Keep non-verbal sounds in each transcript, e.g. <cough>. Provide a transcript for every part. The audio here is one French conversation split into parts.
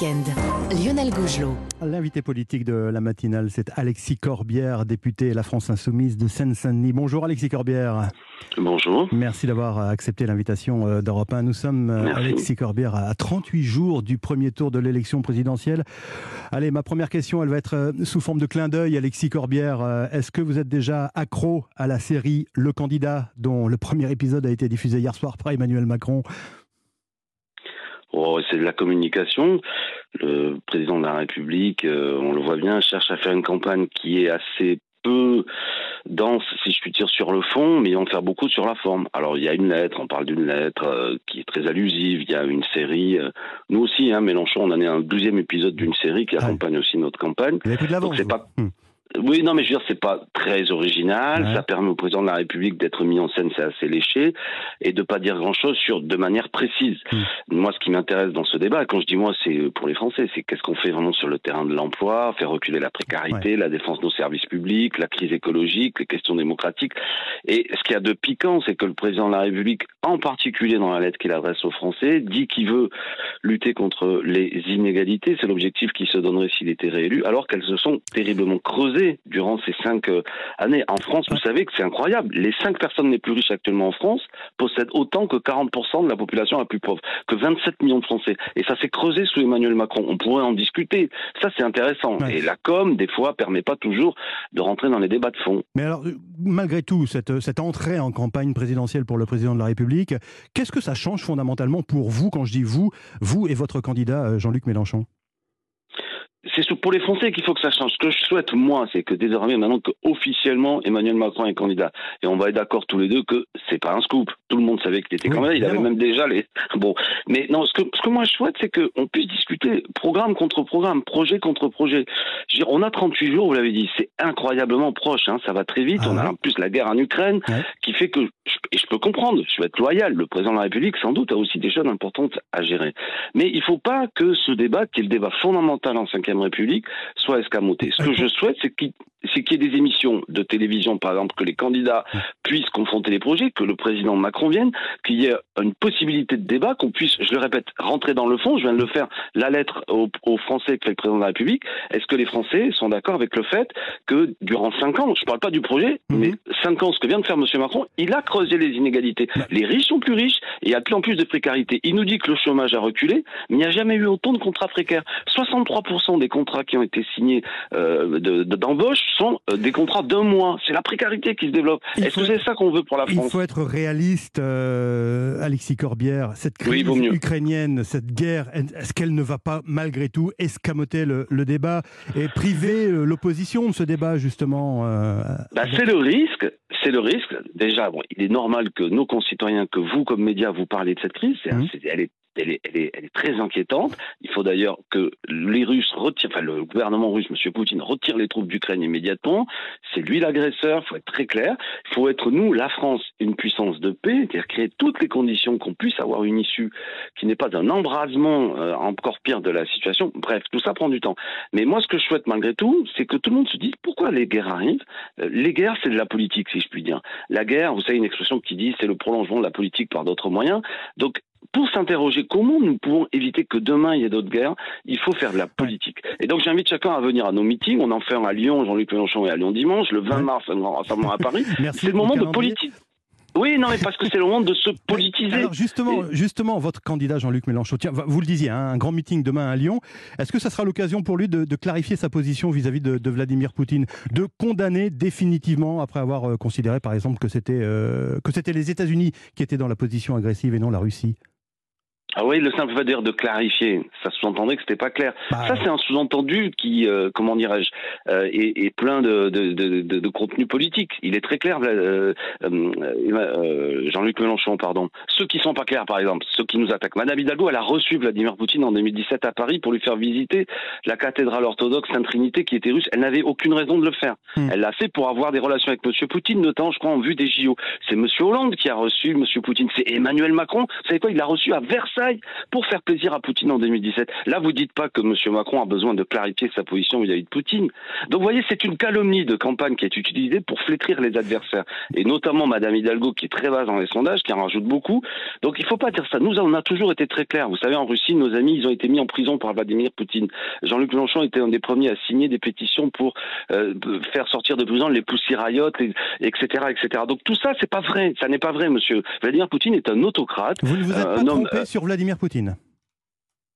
week-end. Lionel Gougelot. L'invité politique de la matinale, c'est Alexis Corbière, député La France Insoumise de Seine-Saint-Denis. Bonjour Alexis Corbière. Bonjour. Merci d'avoir accepté l'invitation euh, d'Europe 1. Nous sommes, euh, Merci. Alexis Corbière, à 38 jours du premier tour de l'élection présidentielle. Allez, ma première question, elle va être euh, sous forme de clin d'œil. Alexis Corbière, euh, est-ce que vous êtes déjà accro à la série Le Candidat, dont le premier épisode a été diffusé hier soir par Emmanuel Macron Oh, c'est de la communication. Le président de la République, euh, on le voit bien, cherche à faire une campagne qui est assez peu dense, si je puis dire, sur le fond, mais il va en faire beaucoup sur la forme. Alors, il y a une lettre, on parle d'une lettre euh, qui est très allusive. Il y a une série, euh, nous aussi, hein, Mélenchon, on en est à un douzième épisode d'une série qui Ouais. accompagne aussi notre campagne. Vous avez pris de l'avance pas- Hum. Oui, non, mais je veux dire, c'est pas très original. Ouais. Ça permet au président de la République d'être mis en scène, c'est assez léché, et de pas dire grand-chose sur de manière précise. Hmm. Moi, ce qui m'intéresse dans ce débat, quand je dis moi, c'est pour les Français, c'est qu'est-ce qu'on fait vraiment sur le terrain de l'emploi, faire reculer la précarité, la défense de nos services publics, la crise écologique, les questions démocratiques. Et ce qu'il y a de piquant, c'est que le président de la République, en particulier dans la lettre qu'il adresse aux Français, dit qu'il veut lutter contre les inégalités. C'est l'objectif qu'il se donnerait s'il était réélu, alors qu'elles se sont terriblement creusées durant ces cinq euh, années. En France, vous savez que c'est incroyable. Les cinq personnes les plus riches actuellement en France possèdent autant que 40% de la population la plus pauvre, que 27 millions de Français. Et ça s'est creusé sous Emmanuel Macron. On pourrait en discuter. Ça, c'est intéressant. Ouais. Et la com, des fois, permet pas toujours de rentrer dans les débats de fond. Mais alors, malgré tout, cette, cette entrée en campagne présidentielle pour le président de la République, qu'est-ce que ça change fondamentalement pour vous, quand je dis vous, vous et votre candidat euh, Jean-Luc Mélenchon? C'est pour les Français qu'il faut que ça change. Ce que je souhaite, moi, c'est que désormais, maintenant que officiellement Emmanuel Macron est candidat, et on va être d'accord tous les deux que c'est pas un scoop. Tout le monde savait qu'il était Oui, candidat. Il avait même déjà les. <laughs> Bon, mais non, ce que ce que moi je souhaite, c'est qu'on puisse discuter programme contre programme, projet contre projet. Je veux dire, on a 38 jours, vous l'avez dit, c'est incroyablement proche. Hein, ça va très vite. Ah on a en plus la guerre en Ukraine, Ouais. qui fait que je- et je peux comprendre. Je vais être loyal. Le président de la République, sans doute, a aussi des choses importantes à gérer. Mais il ne faut pas que ce débat, qui est le débat fondamental en Ve République, soit escamoté. Ce que je souhaite, c'est qu'il c'est qu'il y ait des émissions de télévision, par exemple, que les candidats puissent confronter les projets, que le président Macron vienne, qu'il y ait une possibilité de débat, qu'on puisse, je le répète, rentrer dans le fond. Je viens de le faire, la lettre aux, aux Français que fait le président de la République. Est-ce que les Français sont d'accord avec le fait que durant cinq ans, je ne parle pas du projet, Mhm. mais cinq ans, ce que vient de faire M. Macron, il a creusé les inégalités. Les riches sont plus riches et il y a de plus en plus de précarité. Il nous dit que le chômage a reculé, mais il n'y a jamais eu autant de contrats précaires. 63% des contrats qui ont été signés euh, de- de- d'embauche sont euh, des contrats d'un mois. C'est la précarité qui se développe. Il Est-ce que c'est ça qu'on veut pour la Il France faut être réaliste, euh, Alexis Corbière. Cette crise il ukrainienne, cette guerre, est-ce qu'elle ne va pas malgré tout escamoter le, le débat et priver euh, l'opposition de ce débat justement euh, Bah, c'est le risque. C'est le risque. Déjà, bon, il est normal que nos concitoyens, que vous comme médias, vous parlez de cette crise. C'est- elle, est, elle, est, elle, est, elle est très inquiétante. Il faut d'ailleurs que les Russes retirent, enfin le gouvernement russe, M. Poutine, retire les troupes d'Ukraine immédiatement. C'est lui l'agresseur. Il faut être très clair. Il faut être nous, la France, une puissance de paix, c'est-à-dire créer toutes les conditions qu'on puisse avoir une issue qui n'est pas un embrasement euh, encore pire de la situation. Bref, tout ça prend du temps. Mais moi, ce que je souhaite malgré tout, c'est que tout le monde se dise pourquoi les guerres arrivent? Euh, les guerres, c'est de la politique, si je puis dire. La guerre, vous savez, une expression qui dit c'est le prolongement de la politique par d'autres moyens. Donc, pour s'interroger comment nous pouvons éviter que demain il y ait d'autres guerres, il faut faire de la politique. Et donc j'invite chacun à venir à nos meetings. On en fait un à Lyon, Jean-Luc Mélenchon est à Lyon dimanche, le 20 Ouais. mars, un grand rassemblement à Paris. <laughs> Merci C'est le moment de politique. Oui, non, mais parce que c'est le moment de se <laughs> politiser. Alors justement, justement, votre candidat Jean-Luc Mélenchon, tiens, vous le disiez, hein, un grand meeting demain à Lyon. Est-ce que ça sera l'occasion pour lui de, de clarifier sa position vis-à-vis de, de Vladimir Poutine, de condamner définitivement, après avoir euh, considéré par exemple que c'était euh, que c'était les États-Unis qui étaient dans la position agressive et non la Russie? Ah oui, le simple fait dire de clarifier, ça sous-entendait que c'était pas clair. Bah, Ça, c'est un sous-entendu qui, euh, comment dirais-je, euh, est, est plein de, de, de, contenu politique. Il est très clair, euh, Jean-Luc Mélenchon, pardon. Ceux qui sont pas clairs, par exemple, ceux qui nous attaquent. Madame Hidalgo, elle a reçu Vladimir Poutine en 2017 à Paris pour lui faire visiter la cathédrale orthodoxe Sainte-Trinité qui était russe. Elle n'avait aucune raison de le faire. Hmm. Elle l'a fait pour avoir des relations avec Monsieur Poutine, notamment, je crois, en vue des JO. C'est Monsieur Hollande qui a reçu Monsieur Poutine. C'est Emmanuel Macron. Vous savez quoi? Il l'a reçu à Versailles pour faire plaisir à Poutine en 2017. Là, vous dites pas que M. Macron a besoin de clarifier sa position vis-à-vis de Poutine. Donc, vous voyez, c'est une calomnie de campagne qui est utilisée pour flétrir les adversaires. Et notamment Madame Hidalgo, qui est très basse dans les sondages, qui en rajoute beaucoup. Donc, il faut pas dire ça. Nous, on a toujours été très clairs. Vous savez, en Russie, nos amis, ils ont été mis en prison par Vladimir Poutine. Jean-Luc Mélenchon était un des premiers à signer des pétitions pour euh, faire sortir de prison les poussiraillotes, etc., etc. Donc, tout ça, c'est pas vrai. Ça n'est pas vrai, monsieur. Vladimir Poutine est un autocrate. Vous ne vous êtes Euh, pas trompé sur Vladimir Poutine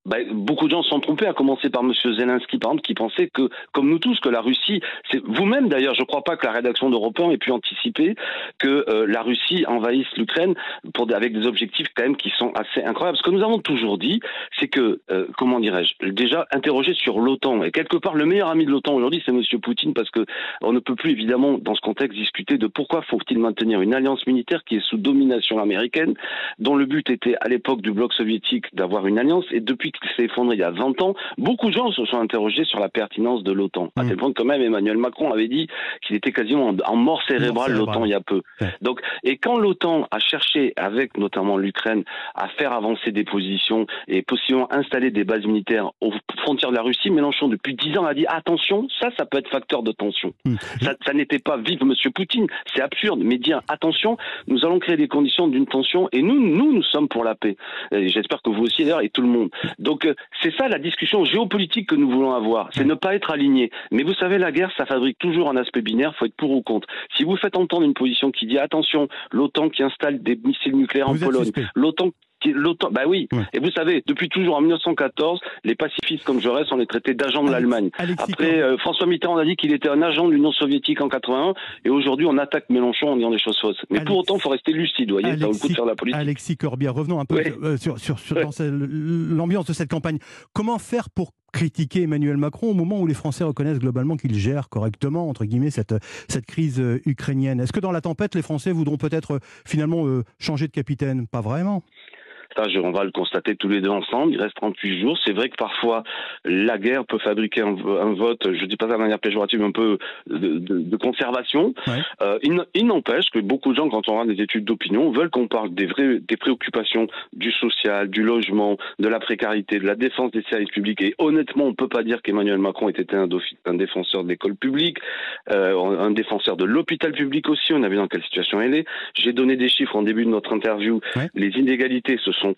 bah, beaucoup de gens sont trompés, à commencer par M. Zelensky, par exemple, qui pensait que, comme nous tous, que la Russie, c'est vous-même d'ailleurs, je ne crois pas que la rédaction d'Europe 1 ait pu anticiper que euh, la Russie envahisse l'Ukraine pour avec des objectifs quand même qui sont assez incroyables. Ce que nous avons toujours dit, c'est que, euh, comment dirais-je, déjà interrogé sur l'OTAN et quelque part le meilleur ami de l'OTAN aujourd'hui, c'est M. Poutine, parce que on ne peut plus évidemment dans ce contexte discuter de pourquoi faut-il maintenir une alliance militaire qui est sous domination américaine, dont le but était à l'époque du bloc soviétique d'avoir une alliance et depuis qu'il s'est effondré il y a 20 ans, beaucoup de gens se sont interrogés sur la pertinence de l'OTAN. À Mm. tel point que quand même Emmanuel Macron avait dit qu'il était quasiment en, mort cérébrale l'OTAN il y a peu. Ouais. Donc et quand l'OTAN a cherché avec notamment l'Ukraine à faire avancer des positions et possiblement installer des bases militaires aux frontières de la Russie, Mélenchon depuis 10 ans a dit attention, ça ça peut être facteur de tension. Hmm. Ça, ça n'était pas vive Monsieur Poutine, c'est absurde, mais dire attention, nous allons créer des conditions d'une tension et nous, nous, nous sommes pour la paix. J'espère que vous aussi d'ailleurs et tout le monde. Donc euh, c'est ça la discussion géopolitique que nous voulons avoir, c'est ne pas être aligné. Mais vous savez, la guerre, ça fabrique toujours un aspect binaire, faut être pour ou contre. Si vous faites entendre une position qui dit attention, l'OTAN qui installe des missiles nucléaires en Vous Pologne, l'OTAN L'OTAN, bah oui. Ouais. Et vous savez, depuis toujours en 1914, les pacifistes comme Jaurès, on les traitait d'agents de l'Allemagne. Alexis Après, euh, François Mitterrand a dit qu'il était un agent de l'Union soviétique en 81, et aujourd'hui on attaque Mélenchon en disant des choses fausses. Mais pour autant, il faut rester lucide, vous voyez, ça vaut le coup de faire de la politique. Alexis Corbière, revenons un peu Ouais. euh, sur, sur, sur- Ouais. dans ce- l'ambiance de cette campagne. Comment faire pour critiquer Emmanuel Macron au moment où les Français reconnaissent globalement qu'il gère correctement, entre guillemets, cette, cette crise euh, ukrainienne? Est-ce que dans la tempête, les Français voudront peut-être euh, finalement euh, changer de capitaine? Pas vraiment. Ça, je- on va le constater tous les deux ensemble. Il reste 38 jours. C'est vrai que parfois, la guerre peut fabriquer un, un vote, je dis pas ça de manière péjorative, mais un peu de, de- de conservation. Ouais. Euh, il n'empêche que beaucoup de gens, quand on regarde des études d'opinion, veulent qu'on parle des vraies des préoccupations du social, du logement, de la précarité, de la défense des services publics. Et honnêtement, on peut pas dire qu'Emmanuel Macron ait été un, un défenseur de l'école publique, euh, un défenseur de l'hôpital public aussi. On a vu dans quelle situation elle est. J'ai donné des chiffres en début de notre interview. Ouais. Les inégalités se sont.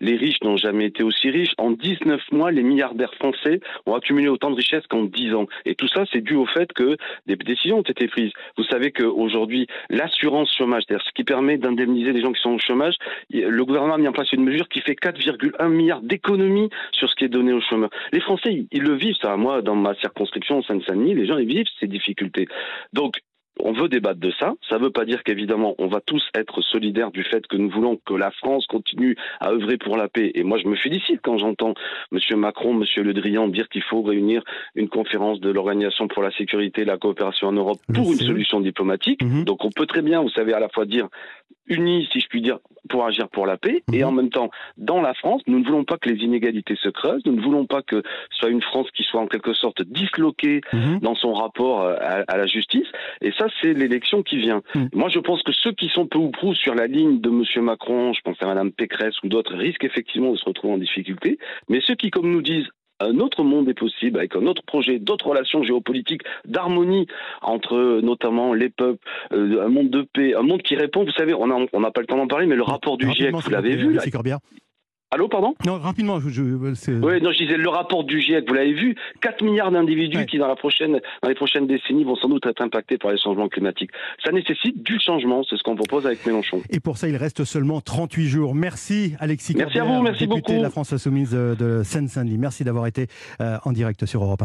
Les riches n'ont jamais été aussi riches. En 19 mois, les milliardaires français ont accumulé autant de richesses qu'en 10 ans. Et tout ça, c'est dû au fait que des décisions ont été prises. Vous savez qu'aujourd'hui, l'assurance chômage, c'est-à-dire ce qui permet d'indemniser les gens qui sont au chômage, le gouvernement a mis en place une mesure qui fait 4,1 milliards d'économies sur ce qui est donné aux chômeurs. Les Français, ils, le vivent, ça. Moi, dans ma circonscription, Seine-Saint-Denis, les gens, ils vivent ces difficultés. Donc, on veut débattre de ça. Ça ne veut pas dire qu'évidemment, on va tous être solidaires du fait que nous voulons que la France continue à œuvrer pour la paix. Et moi, je me félicite quand j'entends M. Macron, M. Le Drian dire qu'il faut réunir une conférence de l'Organisation pour la sécurité et la coopération en Europe pour une solution diplomatique. Mhm. Donc, on peut très bien, vous savez, à la fois dire unis, si je puis dire, pour agir pour la paix, et Mhm. en même temps, dans la France, nous ne voulons pas que les inégalités se creusent, nous ne voulons pas que ce soit une France qui soit en quelque sorte disloquée Mhm. dans son rapport euh, à, à la justice. Et ça, c'est l'élection qui vient. Mm. Moi, je pense que ceux qui sont peu ou prou sur la ligne de M. Macron, je pense à Mme Pécresse ou d'autres, risquent effectivement de se retrouver en difficulté. Mais ceux qui, comme nous disent, un autre monde est possible avec un autre projet, d'autres relations géopolitiques, d'harmonie entre notamment les peuples, euh, un monde de paix, un monde qui répond. Vous savez, on n'a on pas le temps d'en parler, mais le rapport du GIEC, vous l'avez vu là. Allô, pardon Non, rapidement, je, je- oui, non, je disais le rapport du GIEC, vous l'avez vu, 4 milliards d'individus Ouais. qui, dans, la prochaine, dans les prochaines décennies, vont sans doute être impactés par les changements climatiques. Ça nécessite du changement, c'est ce qu'on propose avec Mélenchon. Et pour ça, il reste seulement 38 jours. Merci Alexis Merci à vous, merci député beaucoup. de la France Insoumise de Seine-Saint-Denis. Merci d'avoir été euh, en direct sur Europe 1.